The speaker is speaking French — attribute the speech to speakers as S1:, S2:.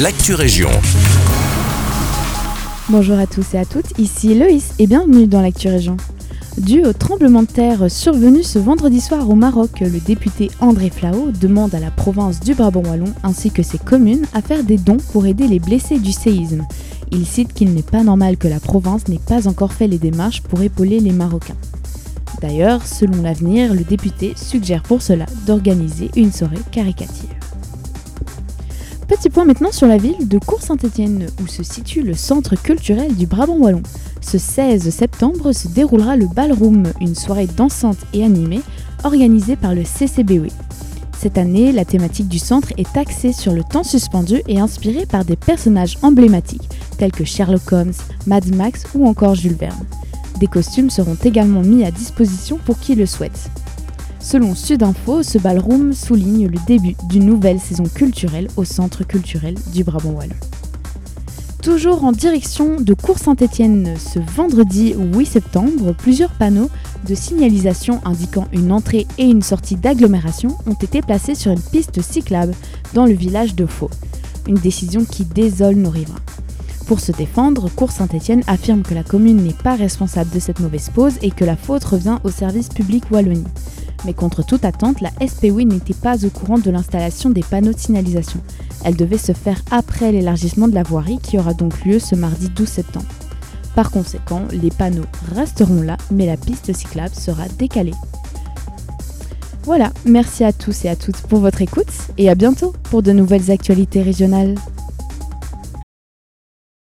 S1: l'actu région.
S2: Bonjour à tous et à toutes, ici Loïs et bienvenue dans l'actu région. Dû au tremblement de terre survenu ce vendredi soir au Maroc, le député André Flao demande à la province du Brabant Wallon ainsi que ses communes à faire des dons pour aider les blessés du séisme. Il cite qu'il n'est pas normal que la province n'ait pas encore fait les démarches pour épauler les Marocains. D'ailleurs, selon l'avenir, le député suggère pour cela d'organiser une soirée caricative. Petit point maintenant sur la ville de Cours-Saint-Étienne, où se situe le centre culturel du Brabant Wallon. Ce 16 septembre se déroulera le Ballroom, une soirée dansante et animée organisée par le CCBW. Cette année, la thématique du centre est axée sur le temps suspendu et inspirée par des personnages emblématiques tels que Sherlock Holmes, Mad Max ou encore Jules Verne. Des costumes seront également mis à disposition pour qui le souhaite. Selon Sudinfo, ce ballroom souligne le début d'une nouvelle saison culturelle au Centre culturel du Brabant Wallon. Toujours en direction de Cours-Saint-Étienne ce vendredi 8 septembre, plusieurs panneaux de signalisation indiquant une entrée et une sortie d'agglomération ont été placés sur une piste cyclable dans le village de Faux. Une décision qui désole nos riverains. Pour se défendre, Cours Saint-Étienne affirme que la commune n'est pas responsable de cette mauvaise pause et que la faute revient au service public Wallonie. Mais contre toute attente, la SPW n'était pas au courant de l'installation des panneaux de signalisation. Elle devait se faire après l'élargissement de la voirie qui aura donc lieu ce mardi 12 septembre. Par conséquent, les panneaux resteront là, mais la piste cyclable sera décalée. Voilà, merci à tous et à toutes pour votre écoute et à bientôt pour de nouvelles actualités régionales.